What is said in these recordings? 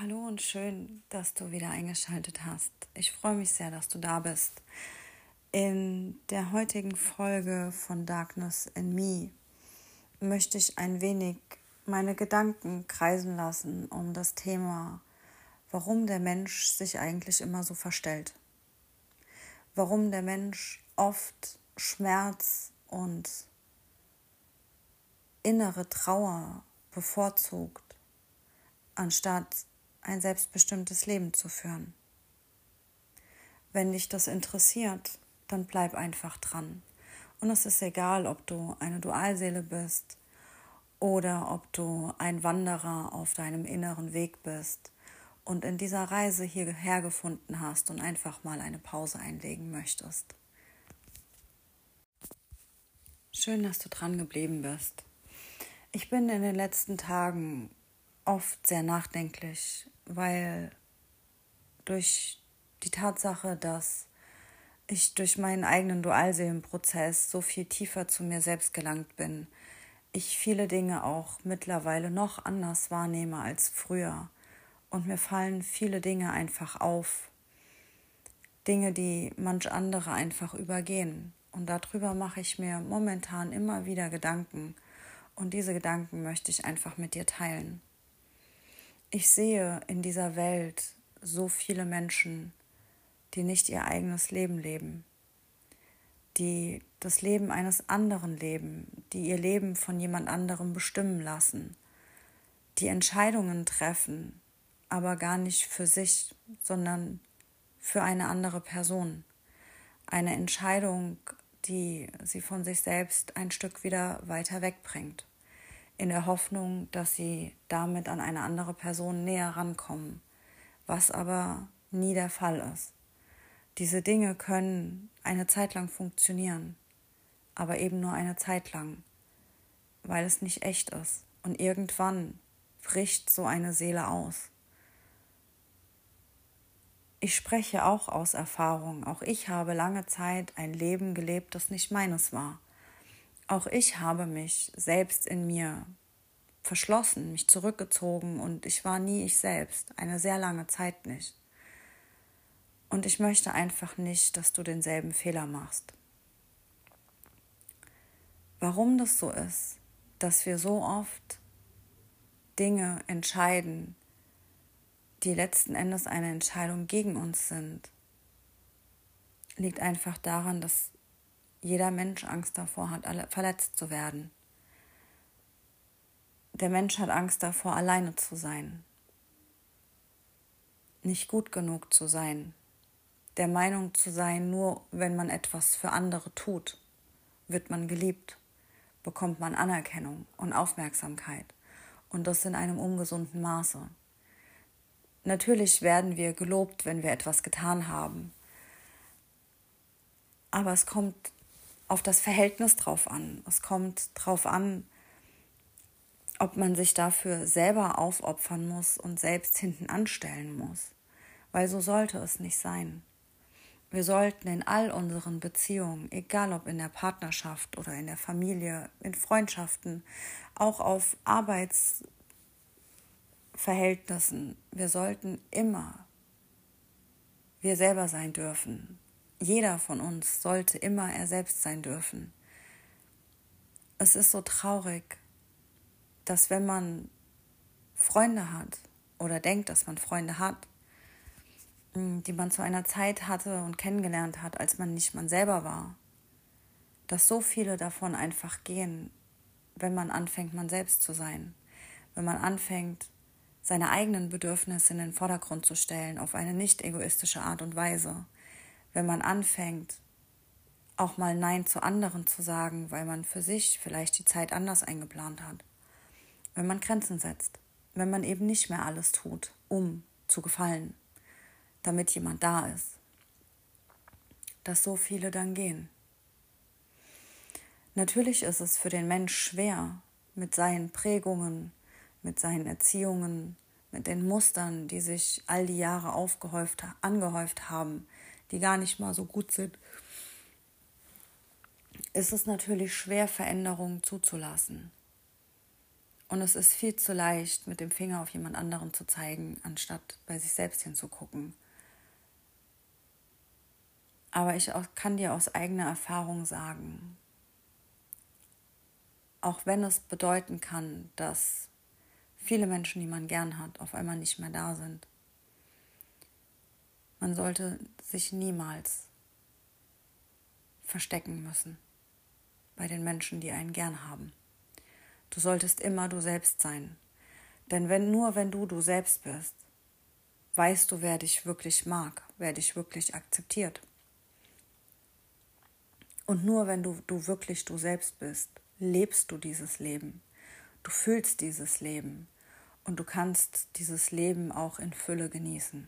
Hallo und schön, dass du wieder eingeschaltet hast. Ich freue mich sehr, dass du da bist. In der heutigen Folge von Darkness in Me möchte ich ein wenig meine Gedanken kreisen lassen um das Thema, warum der Mensch sich eigentlich immer so verstellt. Warum der Mensch oft Schmerz und innere Trauer bevorzugt, anstatt ein selbstbestimmtes Leben zu führen. Wenn dich das interessiert, dann bleib einfach dran. Und es ist egal, ob du eine Dualseele bist oder ob du ein Wanderer auf deinem inneren Weg bist und in dieser Reise hierher gefunden hast und einfach mal eine Pause einlegen möchtest. Schön, dass du dran geblieben bist. Ich bin in den letzten Tagen oft sehr nachdenklich weil durch die Tatsache, dass ich durch meinen eigenen Dualseelenprozess so viel tiefer zu mir selbst gelangt bin, ich viele Dinge auch mittlerweile noch anders wahrnehme als früher. Und mir fallen viele Dinge einfach auf. Dinge, die manch andere einfach übergehen. Und darüber mache ich mir momentan immer wieder Gedanken. Und diese Gedanken möchte ich einfach mit dir teilen. Ich sehe in dieser Welt so viele Menschen, die nicht ihr eigenes Leben leben, die das Leben eines anderen leben, die ihr Leben von jemand anderem bestimmen lassen, die Entscheidungen treffen, aber gar nicht für sich, sondern für eine andere Person. Eine Entscheidung, die sie von sich selbst ein Stück wieder weiter wegbringt in der Hoffnung, dass sie damit an eine andere Person näher rankommen, was aber nie der Fall ist. Diese Dinge können eine Zeit lang funktionieren, aber eben nur eine Zeit lang, weil es nicht echt ist. Und irgendwann bricht so eine Seele aus. Ich spreche auch aus Erfahrung. Auch ich habe lange Zeit ein Leben gelebt, das nicht meines war. Auch ich habe mich selbst in mir verschlossen, mich zurückgezogen und ich war nie ich selbst, eine sehr lange Zeit nicht. Und ich möchte einfach nicht, dass du denselben Fehler machst. Warum das so ist, dass wir so oft Dinge entscheiden, die letzten Endes eine Entscheidung gegen uns sind, liegt einfach daran, dass jeder Mensch Angst davor hat, verletzt zu werden. Der Mensch hat Angst davor, alleine zu sein, nicht gut genug zu sein, der Meinung zu sein, nur wenn man etwas für andere tut, wird man geliebt, bekommt man Anerkennung und Aufmerksamkeit und das in einem ungesunden Maße. Natürlich werden wir gelobt, wenn wir etwas getan haben, aber es kommt auf das Verhältnis drauf an. Es kommt drauf an, ob man sich dafür selber aufopfern muss und selbst hinten anstellen muss. Weil so sollte es nicht sein. Wir sollten in all unseren Beziehungen, egal ob in der Partnerschaft oder in der Familie, in Freundschaften, auch auf Arbeitsverhältnissen, wir sollten immer wir selber sein dürfen. Jeder von uns sollte immer er selbst sein dürfen. Es ist so traurig, dass wenn man Freunde hat oder denkt, dass man Freunde hat, die man zu einer Zeit hatte und kennengelernt hat, als man nicht man selber war, dass so viele davon einfach gehen, wenn man anfängt, man selbst zu sein, wenn man anfängt, seine eigenen Bedürfnisse in den Vordergrund zu stellen, auf eine nicht egoistische Art und Weise, wenn man anfängt, auch mal Nein zu anderen zu sagen, weil man für sich vielleicht die Zeit anders eingeplant hat wenn man Grenzen setzt, wenn man eben nicht mehr alles tut, um zu gefallen, damit jemand da ist, dass so viele dann gehen. Natürlich ist es für den Mensch schwer, mit seinen Prägungen, mit seinen Erziehungen, mit den Mustern, die sich all die Jahre aufgehäuft, angehäuft haben, die gar nicht mal so gut sind, ist es natürlich schwer, Veränderungen zuzulassen. Und es ist viel zu leicht, mit dem Finger auf jemand anderen zu zeigen, anstatt bei sich selbst hinzugucken. Aber ich kann dir aus eigener Erfahrung sagen, auch wenn es bedeuten kann, dass viele Menschen, die man gern hat, auf einmal nicht mehr da sind, man sollte sich niemals verstecken müssen bei den Menschen, die einen gern haben. Du solltest immer du selbst sein. Denn wenn nur wenn du du selbst bist, weißt du, wer dich wirklich mag, wer dich wirklich akzeptiert. Und nur wenn du, du wirklich du selbst bist, lebst du dieses Leben. Du fühlst dieses Leben und du kannst dieses Leben auch in Fülle genießen.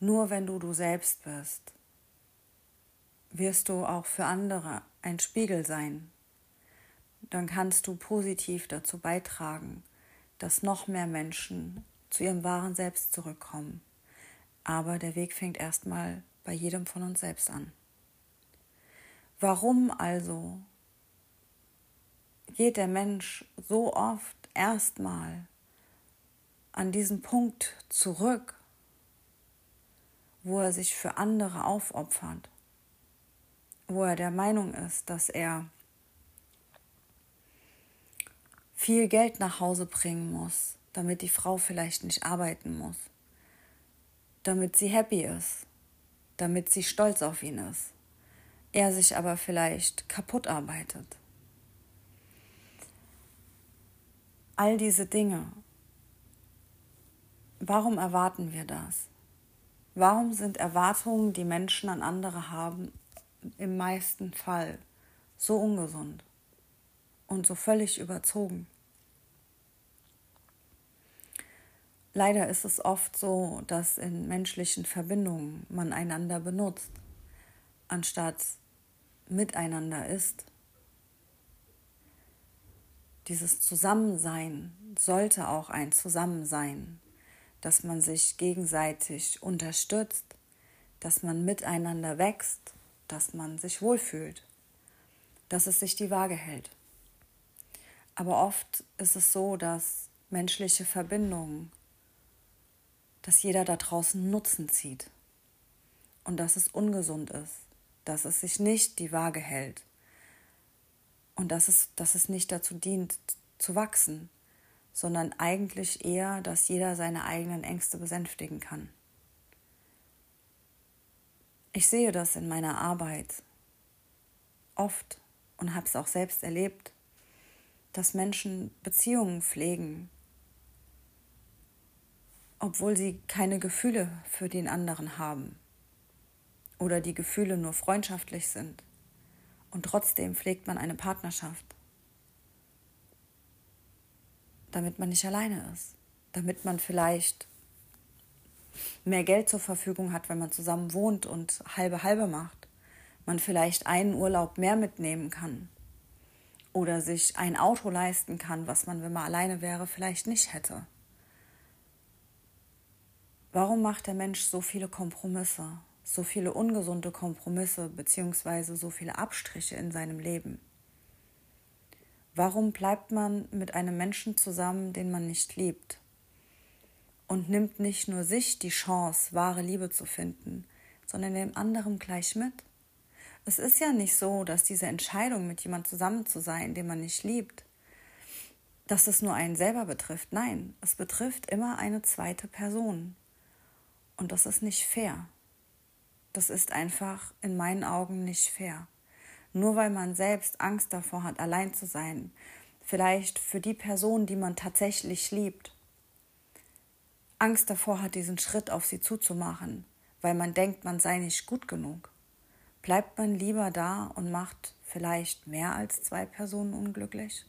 Nur wenn du du selbst bist, wirst du auch für andere ein Spiegel sein. Dann kannst du positiv dazu beitragen, dass noch mehr Menschen zu ihrem wahren Selbst zurückkommen. Aber der Weg fängt erstmal bei jedem von uns selbst an. Warum also geht der Mensch so oft erstmal an diesen Punkt zurück, wo er sich für andere aufopfert, wo er der Meinung ist, dass er viel Geld nach Hause bringen muss, damit die Frau vielleicht nicht arbeiten muss, damit sie happy ist, damit sie stolz auf ihn ist, er sich aber vielleicht kaputt arbeitet. All diese Dinge, warum erwarten wir das? Warum sind Erwartungen, die Menschen an andere haben, im meisten Fall so ungesund und so völlig überzogen? Leider ist es oft so, dass in menschlichen Verbindungen man einander benutzt, anstatt miteinander ist. Dieses Zusammensein sollte auch ein Zusammensein dass man sich gegenseitig unterstützt, dass man miteinander wächst, dass man sich wohlfühlt, dass es sich die Waage hält. Aber oft ist es so, dass menschliche Verbindungen, dass jeder da draußen Nutzen zieht und dass es ungesund ist, dass es sich nicht die Waage hält und dass es, dass es nicht dazu dient, zu wachsen, sondern eigentlich eher, dass jeder seine eigenen Ängste besänftigen kann. Ich sehe das in meiner Arbeit oft und habe es auch selbst erlebt, dass Menschen Beziehungen pflegen, obwohl sie keine Gefühle für den anderen haben oder die Gefühle nur freundschaftlich sind. Und trotzdem pflegt man eine Partnerschaft damit man nicht alleine ist, damit man vielleicht mehr Geld zur Verfügung hat, wenn man zusammen wohnt und halbe halbe macht, man vielleicht einen Urlaub mehr mitnehmen kann oder sich ein Auto leisten kann, was man, wenn man alleine wäre, vielleicht nicht hätte. Warum macht der Mensch so viele Kompromisse, so viele ungesunde Kompromisse beziehungsweise so viele Abstriche in seinem Leben? Warum bleibt man mit einem Menschen zusammen, den man nicht liebt? Und nimmt nicht nur sich die Chance, wahre Liebe zu finden, sondern dem anderen gleich mit? Es ist ja nicht so, dass diese Entscheidung, mit jemand zusammen zu sein, den man nicht liebt, dass es nur einen selber betrifft. Nein, es betrifft immer eine zweite Person. Und das ist nicht fair. Das ist einfach in meinen Augen nicht fair. Nur weil man selbst Angst davor hat, allein zu sein. Vielleicht für die Person, die man tatsächlich liebt. Angst davor hat, diesen Schritt auf sie zuzumachen, weil man denkt, man sei nicht gut genug. Bleibt man lieber da und macht vielleicht mehr als zwei Personen unglücklich?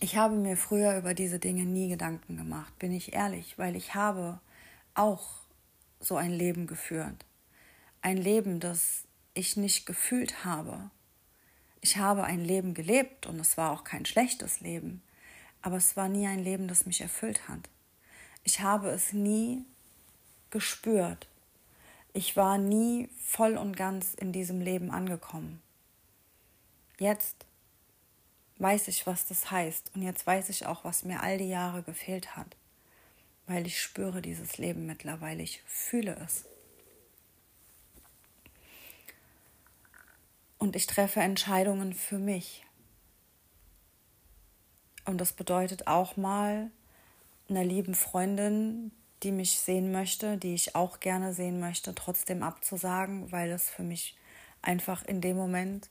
Ich habe mir früher über diese Dinge nie Gedanken gemacht, bin ich ehrlich, weil ich habe auch so ein Leben geführt. Ein Leben, das ich nicht gefühlt habe. Ich habe ein Leben gelebt und es war auch kein schlechtes Leben, aber es war nie ein Leben, das mich erfüllt hat. Ich habe es nie gespürt. Ich war nie voll und ganz in diesem Leben angekommen. Jetzt, weiß ich, was das heißt. Und jetzt weiß ich auch, was mir all die Jahre gefehlt hat. Weil ich spüre dieses Leben mittlerweile. Ich fühle es. Und ich treffe Entscheidungen für mich. Und das bedeutet auch mal einer lieben Freundin, die mich sehen möchte, die ich auch gerne sehen möchte, trotzdem abzusagen, weil es für mich einfach in dem Moment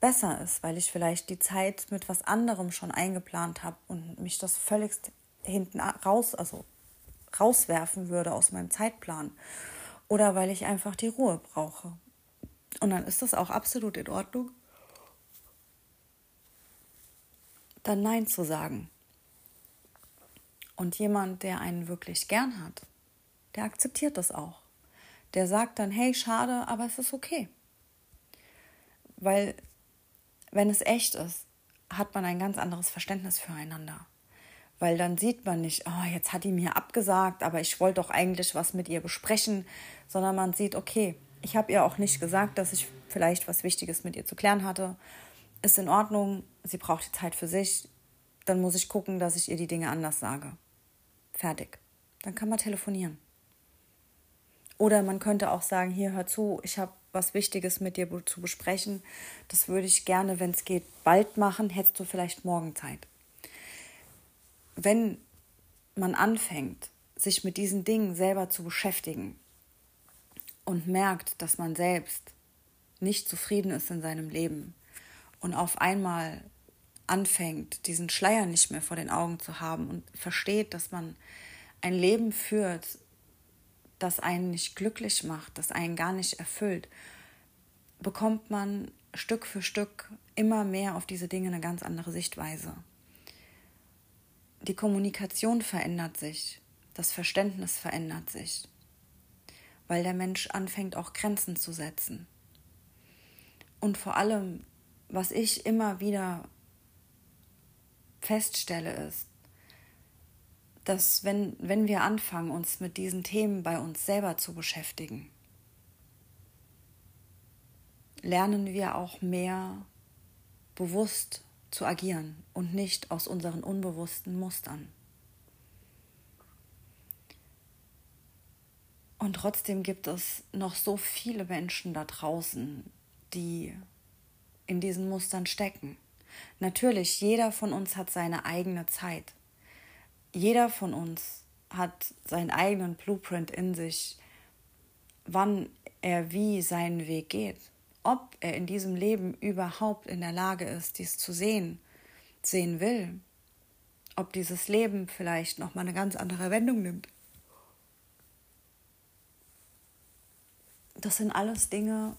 besser ist, weil ich vielleicht die Zeit mit was anderem schon eingeplant habe und mich das völligst hinten raus, also rauswerfen würde aus meinem Zeitplan. Oder weil ich einfach die Ruhe brauche. Und dann ist das auch absolut in Ordnung, dann Nein zu sagen. Und jemand, der einen wirklich gern hat, der akzeptiert das auch. Der sagt dann, hey, schade, aber es ist okay. Weil wenn es echt ist, hat man ein ganz anderes Verständnis füreinander. Weil dann sieht man nicht, oh, jetzt hat die mir abgesagt, aber ich wollte doch eigentlich was mit ihr besprechen, sondern man sieht, okay, ich habe ihr auch nicht gesagt, dass ich vielleicht was Wichtiges mit ihr zu klären hatte. Ist in Ordnung, sie braucht die Zeit für sich, dann muss ich gucken, dass ich ihr die Dinge anders sage. Fertig. Dann kann man telefonieren. Oder man könnte auch sagen, hier hör zu, ich habe was Wichtiges mit dir zu besprechen. Das würde ich gerne, wenn es geht, bald machen. Hättest du vielleicht morgen Zeit? Wenn man anfängt, sich mit diesen Dingen selber zu beschäftigen und merkt, dass man selbst nicht zufrieden ist in seinem Leben und auf einmal anfängt, diesen Schleier nicht mehr vor den Augen zu haben und versteht, dass man ein Leben führt, das einen nicht glücklich macht, das einen gar nicht erfüllt, bekommt man Stück für Stück immer mehr auf diese Dinge eine ganz andere Sichtweise. Die Kommunikation verändert sich, das Verständnis verändert sich, weil der Mensch anfängt auch Grenzen zu setzen. Und vor allem, was ich immer wieder feststelle, ist, dass wenn, wenn wir anfangen, uns mit diesen Themen bei uns selber zu beschäftigen, lernen wir auch mehr bewusst zu agieren und nicht aus unseren unbewussten Mustern. Und trotzdem gibt es noch so viele Menschen da draußen, die in diesen Mustern stecken. Natürlich, jeder von uns hat seine eigene Zeit. Jeder von uns hat seinen eigenen Blueprint in sich, wann er wie seinen Weg geht. Ob er in diesem Leben überhaupt in der Lage ist, dies zu sehen, sehen will. Ob dieses Leben vielleicht nochmal eine ganz andere Wendung nimmt. Das sind alles Dinge,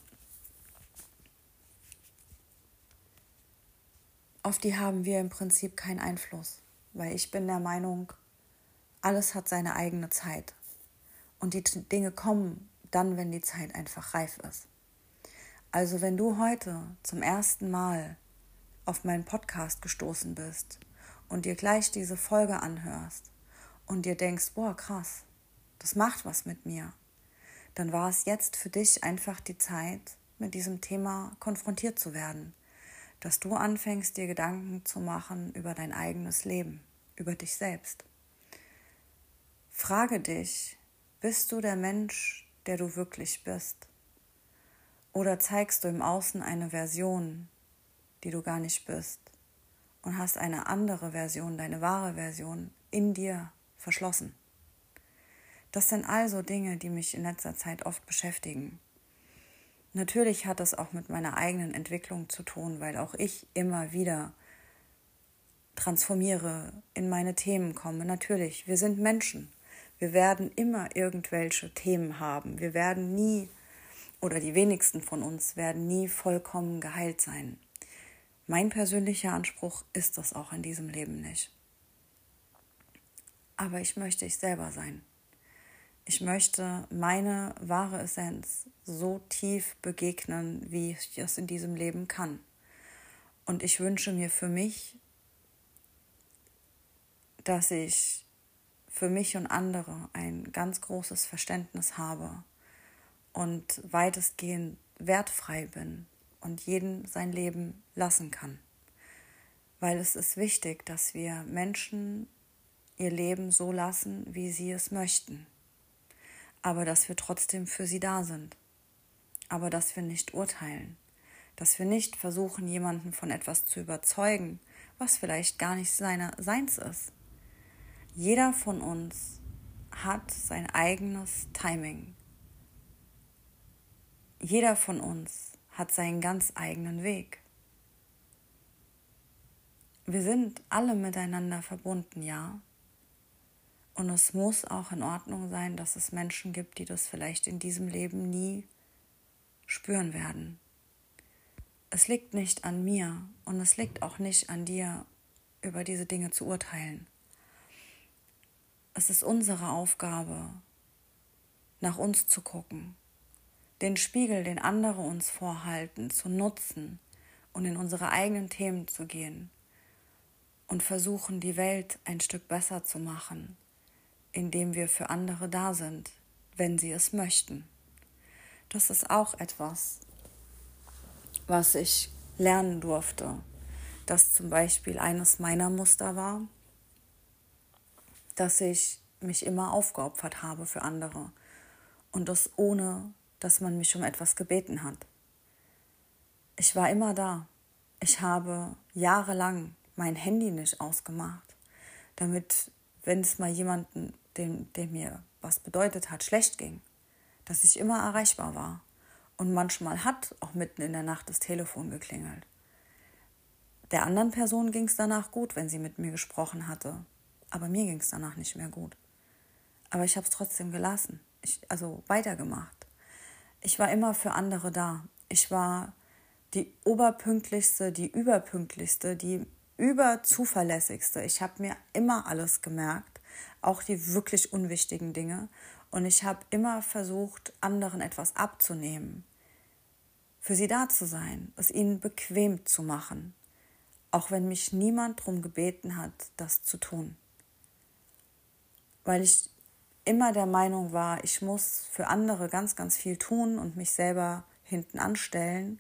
auf die haben wir im Prinzip keinen Einfluss, weil ich bin der Meinung, alles hat seine eigene Zeit. Und die Dinge kommen dann, wenn die Zeit einfach reif ist. Also wenn du heute zum ersten Mal auf meinen Podcast gestoßen bist und dir gleich diese Folge anhörst und dir denkst, boah, krass, das macht was mit mir, dann war es jetzt für dich einfach die Zeit, mit diesem Thema konfrontiert zu werden dass du anfängst, dir Gedanken zu machen über dein eigenes Leben, über dich selbst. Frage dich, bist du der Mensch, der du wirklich bist? Oder zeigst du im Außen eine Version, die du gar nicht bist und hast eine andere Version, deine wahre Version in dir verschlossen? Das sind also Dinge, die mich in letzter Zeit oft beschäftigen. Natürlich hat das auch mit meiner eigenen Entwicklung zu tun, weil auch ich immer wieder transformiere, in meine Themen komme. Natürlich, wir sind Menschen. Wir werden immer irgendwelche Themen haben. Wir werden nie, oder die wenigsten von uns werden nie vollkommen geheilt sein. Mein persönlicher Anspruch ist das auch in diesem Leben nicht. Aber ich möchte ich selber sein. Ich möchte meine wahre Essenz so tief begegnen, wie ich es in diesem Leben kann. Und ich wünsche mir für mich, dass ich für mich und andere ein ganz großes Verständnis habe und weitestgehend wertfrei bin und jeden sein Leben lassen kann. weil es ist wichtig, dass wir Menschen ihr Leben so lassen, wie sie es möchten, aber dass wir trotzdem für sie da sind, aber dass wir nicht urteilen, dass wir nicht versuchen, jemanden von etwas zu überzeugen, was vielleicht gar nicht seiner, seins ist. Jeder von uns hat sein eigenes Timing. Jeder von uns hat seinen ganz eigenen Weg. Wir sind alle miteinander verbunden, ja. Und es muss auch in Ordnung sein, dass es Menschen gibt, die das vielleicht in diesem Leben nie spüren werden. Es liegt nicht an mir und es liegt auch nicht an dir, über diese Dinge zu urteilen. Es ist unsere Aufgabe, nach uns zu gucken, den Spiegel, den andere uns vorhalten, zu nutzen und in unsere eigenen Themen zu gehen und versuchen, die Welt ein Stück besser zu machen, indem wir für andere da sind, wenn sie es möchten. Das ist auch etwas, was ich lernen durfte, dass zum Beispiel eines meiner Muster war, dass ich mich immer aufgeopfert habe für andere und das ohne, dass man mich um etwas gebeten hat. Ich war immer da. Ich habe jahrelang mein Handy nicht ausgemacht, damit, wenn es mal jemanden, dem, der mir was bedeutet hat, schlecht ging, dass ich immer erreichbar war. Und manchmal hat auch mitten in der Nacht das Telefon geklingelt. Der anderen Person ging es danach gut, wenn sie mit mir gesprochen hatte. Aber mir ging es danach nicht mehr gut. Aber ich habe es trotzdem gelassen. Ich, also weitergemacht. Ich war immer für andere da. Ich war die oberpünktlichste, die überpünktlichste, die überzuverlässigste. Ich habe mir immer alles gemerkt, auch die wirklich unwichtigen Dinge. Und ich habe immer versucht, anderen etwas abzunehmen für sie da zu sein, es ihnen bequem zu machen, auch wenn mich niemand darum gebeten hat, das zu tun. Weil ich immer der Meinung war, ich muss für andere ganz, ganz viel tun und mich selber hinten anstellen,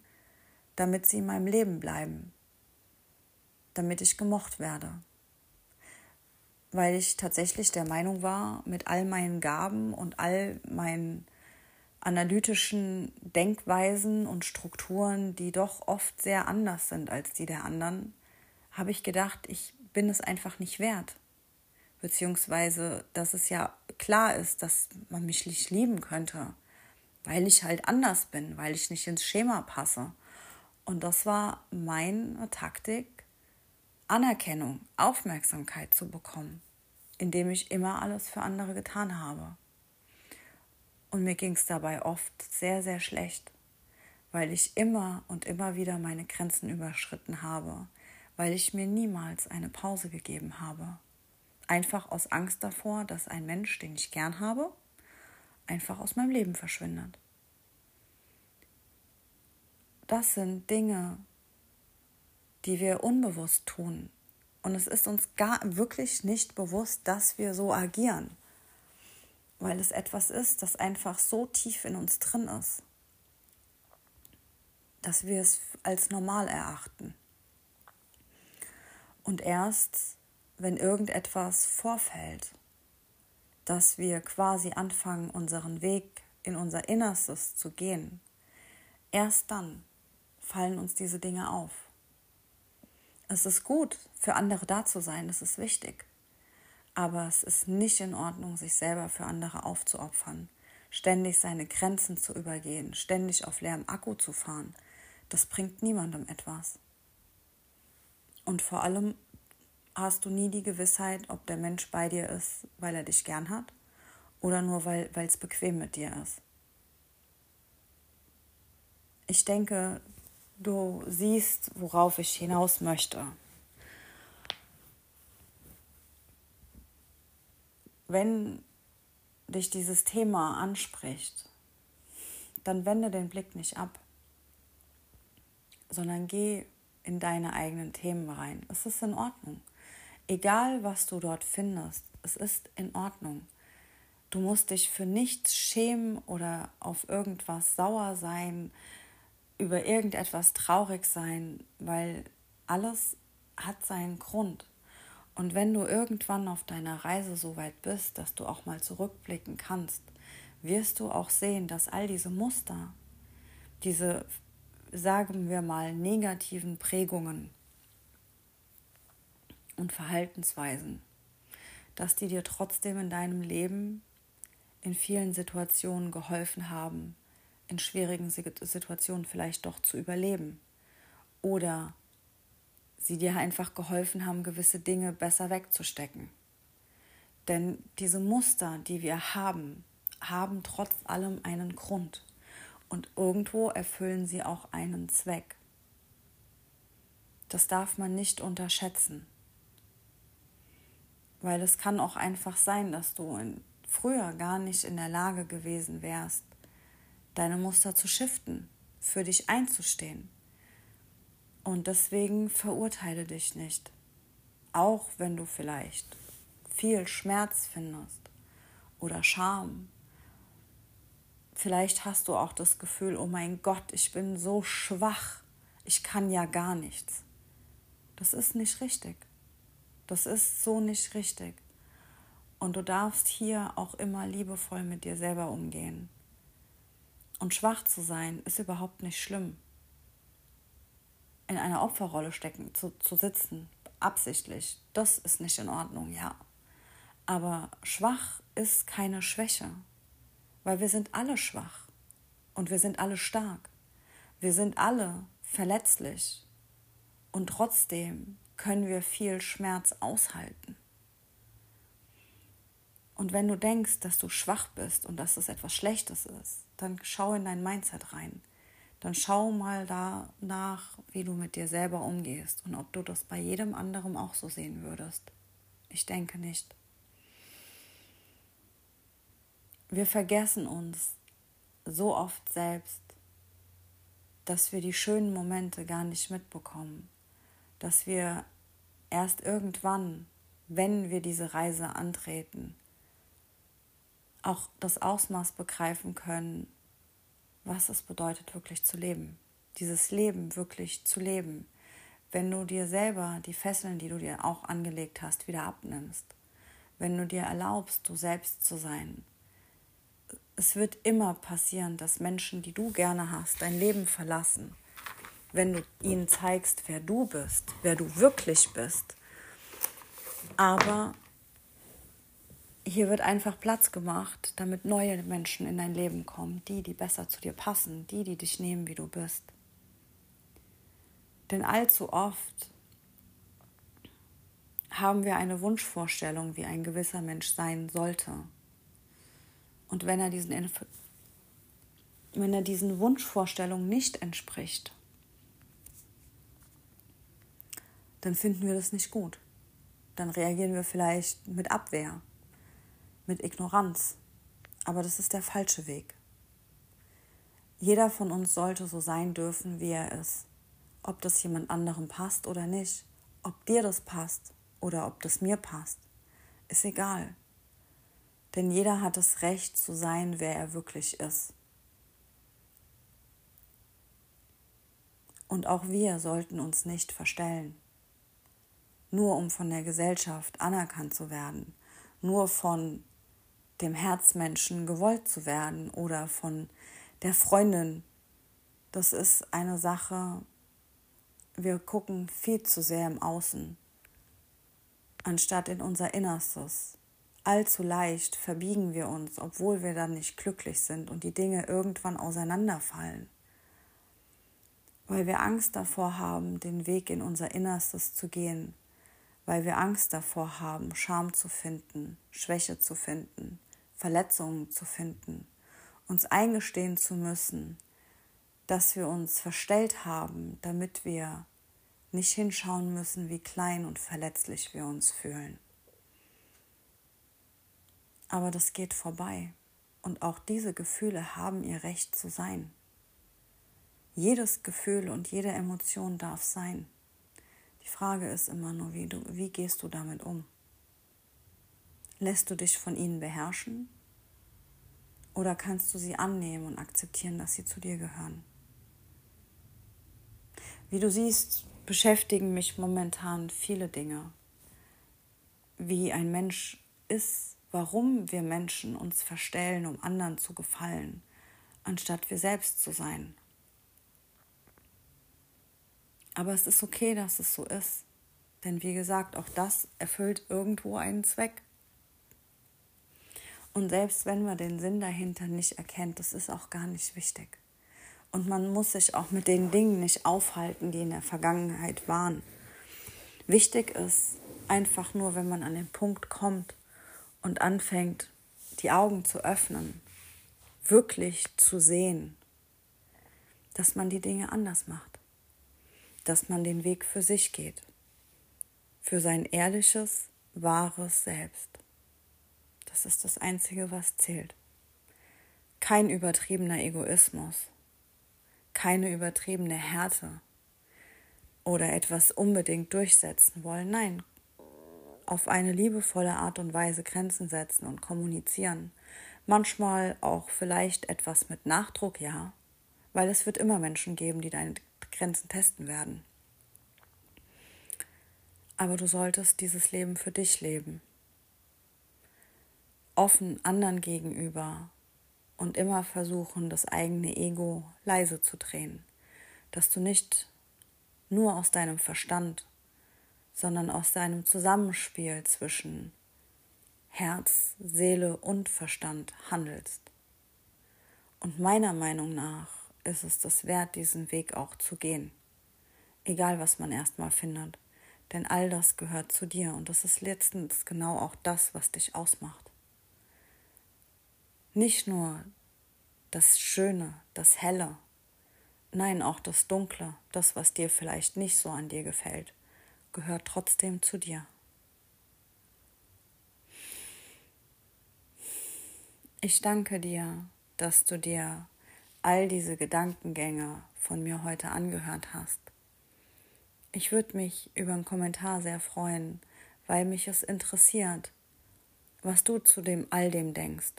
damit sie in meinem Leben bleiben, damit ich gemocht werde. Weil ich tatsächlich der Meinung war, mit all meinen Gaben und all meinen analytischen Denkweisen und Strukturen, die doch oft sehr anders sind als die der anderen, habe ich gedacht, ich bin es einfach nicht wert. Beziehungsweise, dass es ja klar ist, dass man mich nicht lieben könnte, weil ich halt anders bin, weil ich nicht ins Schema passe. Und das war meine Taktik, Anerkennung, Aufmerksamkeit zu bekommen, indem ich immer alles für andere getan habe. Und mir ging es dabei oft sehr, sehr schlecht, weil ich immer und immer wieder meine Grenzen überschritten habe, weil ich mir niemals eine Pause gegeben habe. Einfach aus Angst davor, dass ein Mensch, den ich gern habe, einfach aus meinem Leben verschwindet. Das sind Dinge, die wir unbewusst tun. Und es ist uns gar wirklich nicht bewusst, dass wir so agieren weil es etwas ist, das einfach so tief in uns drin ist, dass wir es als normal erachten. Und erst, wenn irgendetwas vorfällt, dass wir quasi anfangen, unseren Weg in unser Innerstes zu gehen, erst dann fallen uns diese Dinge auf. Es ist gut, für andere da zu sein, es ist wichtig. Aber es ist nicht in Ordnung, sich selber für andere aufzuopfern, ständig seine Grenzen zu übergehen, ständig auf leerem Akku zu fahren. Das bringt niemandem etwas. Und vor allem hast du nie die Gewissheit, ob der Mensch bei dir ist, weil er dich gern hat oder nur weil es bequem mit dir ist. Ich denke, du siehst, worauf ich hinaus möchte. wenn dich dieses Thema anspricht, dann wende den Blick nicht ab, sondern geh in deine eigenen Themen rein. Es ist in Ordnung. Egal, was du dort findest, es ist in Ordnung. Du musst dich für nichts schämen oder auf irgendwas sauer sein, über irgendetwas traurig sein, weil alles hat seinen Grund. Und wenn du irgendwann auf deiner Reise so weit bist, dass du auch mal zurückblicken kannst, wirst du auch sehen, dass all diese Muster, diese, sagen wir mal, negativen Prägungen und Verhaltensweisen, dass die dir trotzdem in deinem Leben in vielen Situationen geholfen haben, in schwierigen Situationen vielleicht doch zu überleben oder sie dir einfach geholfen haben, gewisse Dinge besser wegzustecken. Denn diese Muster, die wir haben, haben trotz allem einen Grund und irgendwo erfüllen sie auch einen Zweck. Das darf man nicht unterschätzen, weil es kann auch einfach sein, dass du früher gar nicht in der Lage gewesen wärst, deine Muster zu shiften, für dich einzustehen. Und deswegen verurteile dich nicht, auch wenn du vielleicht viel Schmerz findest oder Scham. Vielleicht hast du auch das Gefühl, oh mein Gott, ich bin so schwach, ich kann ja gar nichts. Das ist nicht richtig. Das ist so nicht richtig. Und du darfst hier auch immer liebevoll mit dir selber umgehen. Und schwach zu sein ist überhaupt nicht schlimm. In einer Opferrolle stecken, zu, zu sitzen, absichtlich, das ist nicht in Ordnung, ja. Aber schwach ist keine Schwäche, weil wir sind alle schwach und wir sind alle stark. Wir sind alle verletzlich und trotzdem können wir viel Schmerz aushalten. Und wenn du denkst, dass du schwach bist und dass es etwas Schlechtes ist, dann schau in dein Mindset rein. Dann schau mal da nach, wie du mit dir selber umgehst und ob du das bei jedem anderen auch so sehen würdest. Ich denke nicht. Wir vergessen uns so oft selbst, dass wir die schönen Momente gar nicht mitbekommen, dass wir erst irgendwann, wenn wir diese Reise antreten, auch das Ausmaß begreifen können, was es bedeutet, wirklich zu leben. Dieses Leben wirklich zu leben. Wenn du dir selber die Fesseln, die du dir auch angelegt hast, wieder abnimmst. Wenn du dir erlaubst, du selbst zu sein. Es wird immer passieren, dass Menschen, die du gerne hast, dein Leben verlassen. Wenn du ihnen zeigst, wer du bist, wer du wirklich bist. Aber hier wird einfach Platz gemacht, damit neue Menschen in dein Leben kommen, die, die besser zu dir passen, die, die dich nehmen, wie du bist. Denn allzu oft haben wir eine Wunschvorstellung, wie ein gewisser Mensch sein sollte. Und wenn er diesen, wenn er diesen Wunschvorstellungen nicht entspricht, dann finden wir das nicht gut. Dann reagieren wir vielleicht mit Abwehr mit Ignoranz. Aber das ist der falsche Weg. Jeder von uns sollte so sein dürfen, wie er ist. Ob das jemand anderem passt oder nicht, ob dir das passt oder ob das mir passt, ist egal. Denn jeder hat das Recht zu sein, wer er wirklich ist. Und auch wir sollten uns nicht verstellen, nur um von der Gesellschaft anerkannt zu werden, nur von dem Herzmenschen gewollt zu werden oder von der Freundin. Das ist eine Sache, wir gucken viel zu sehr im Außen, anstatt in unser Innerstes. Allzu leicht verbiegen wir uns, obwohl wir dann nicht glücklich sind und die Dinge irgendwann auseinanderfallen, weil wir Angst davor haben, den Weg in unser Innerstes zu gehen, weil wir Angst davor haben, Scham zu finden, Schwäche zu finden, Verletzungen zu finden, uns eingestehen zu müssen, dass wir uns verstellt haben, damit wir nicht hinschauen müssen, wie klein und verletzlich wir uns fühlen. Aber das geht vorbei und auch diese Gefühle haben ihr Recht zu sein. Jedes Gefühl und jede Emotion darf sein. Die Frage ist immer nur, wie, du, wie gehst du damit um? Lässt du dich von ihnen beherrschen? Oder kannst du sie annehmen und akzeptieren, dass sie zu dir gehören? Wie du siehst, beschäftigen mich momentan viele Dinge. Wie ein Mensch ist, warum wir Menschen uns verstellen, um anderen zu gefallen, anstatt wir selbst zu sein. Aber es ist okay, dass es so ist. Denn wie gesagt, auch das erfüllt irgendwo einen Zweck. Und selbst wenn man den Sinn dahinter nicht erkennt, das ist auch gar nicht wichtig. Und man muss sich auch mit den Dingen nicht aufhalten, die in der Vergangenheit waren. Wichtig ist einfach nur, wenn man an den Punkt kommt und anfängt, die Augen zu öffnen, wirklich zu sehen, dass man die Dinge anders macht, dass man den Weg für sich geht, für sein ehrliches, wahres Selbst. Das ist das Einzige, was zählt. Kein übertriebener Egoismus, keine übertriebene Härte oder etwas unbedingt durchsetzen wollen. Nein, auf eine liebevolle Art und Weise Grenzen setzen und kommunizieren. Manchmal auch vielleicht etwas mit Nachdruck, ja, weil es wird immer Menschen geben, die deine Grenzen testen werden. Aber du solltest dieses Leben für dich leben. Offen anderen gegenüber und immer versuchen, das eigene Ego leise zu drehen. Dass du nicht nur aus deinem Verstand, sondern aus deinem Zusammenspiel zwischen Herz, Seele und Verstand handelst. Und meiner Meinung nach ist es das wert, diesen Weg auch zu gehen. Egal, was man erstmal findet. Denn all das gehört zu dir und das ist letztens genau auch das, was dich ausmacht. Nicht nur das Schöne, das Helle, nein, auch das Dunkle, das, was dir vielleicht nicht so an dir gefällt, gehört trotzdem zu dir. Ich danke dir, dass du dir all diese Gedankengänge von mir heute angehört hast. Ich würde mich über einen Kommentar sehr freuen, weil mich es interessiert, was du zu dem all dem denkst,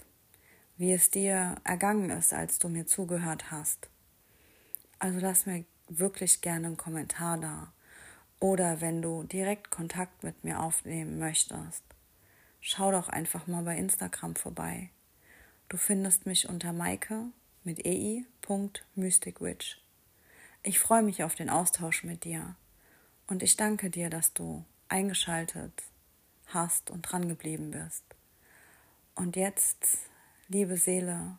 wie es dir ergangen ist, als du mir zugehört hast. Also lass mir wirklich gerne einen Kommentar da. Oder wenn du direkt Kontakt mit mir aufnehmen möchtest, schau doch einfach mal bei Instagram vorbei. Du findest mich unter Maike mit ei.mysticwitch. Ich freue mich auf den Austausch mit dir. Und ich danke dir, dass du eingeschaltet hast und dran geblieben bist. Und jetzt, liebe Seele,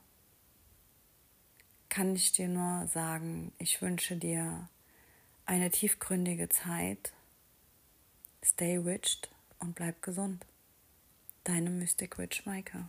kann ich dir nur sagen, ich wünsche dir eine tiefgründige Zeit. Stay witched und bleib gesund. Deine Mystic Witch Maike.